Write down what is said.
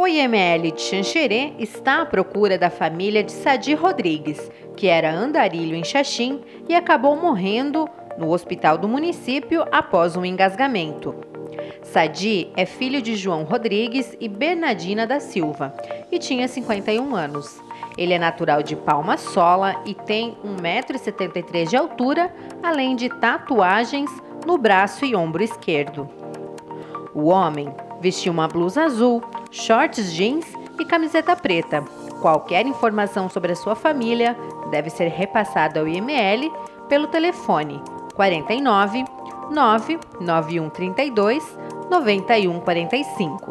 O IML de Xanxerê está à procura da família de Sadi Rodrigues, que era andarilho em Xaxim e acabou morrendo no hospital do município após um engasgamento. Sadi é filho de João Rodrigues e Bernardina da Silva e tinha 51 anos. Ele é natural de Palma Sola e tem 1,73m de altura, além de tatuagens no braço e ombro esquerdo. O homem vestiu uma blusa azul, shorts jeans e camiseta preta. Qualquer informação sobre a sua família deve ser repassada ao IML pelo telefone 49 99132 9145.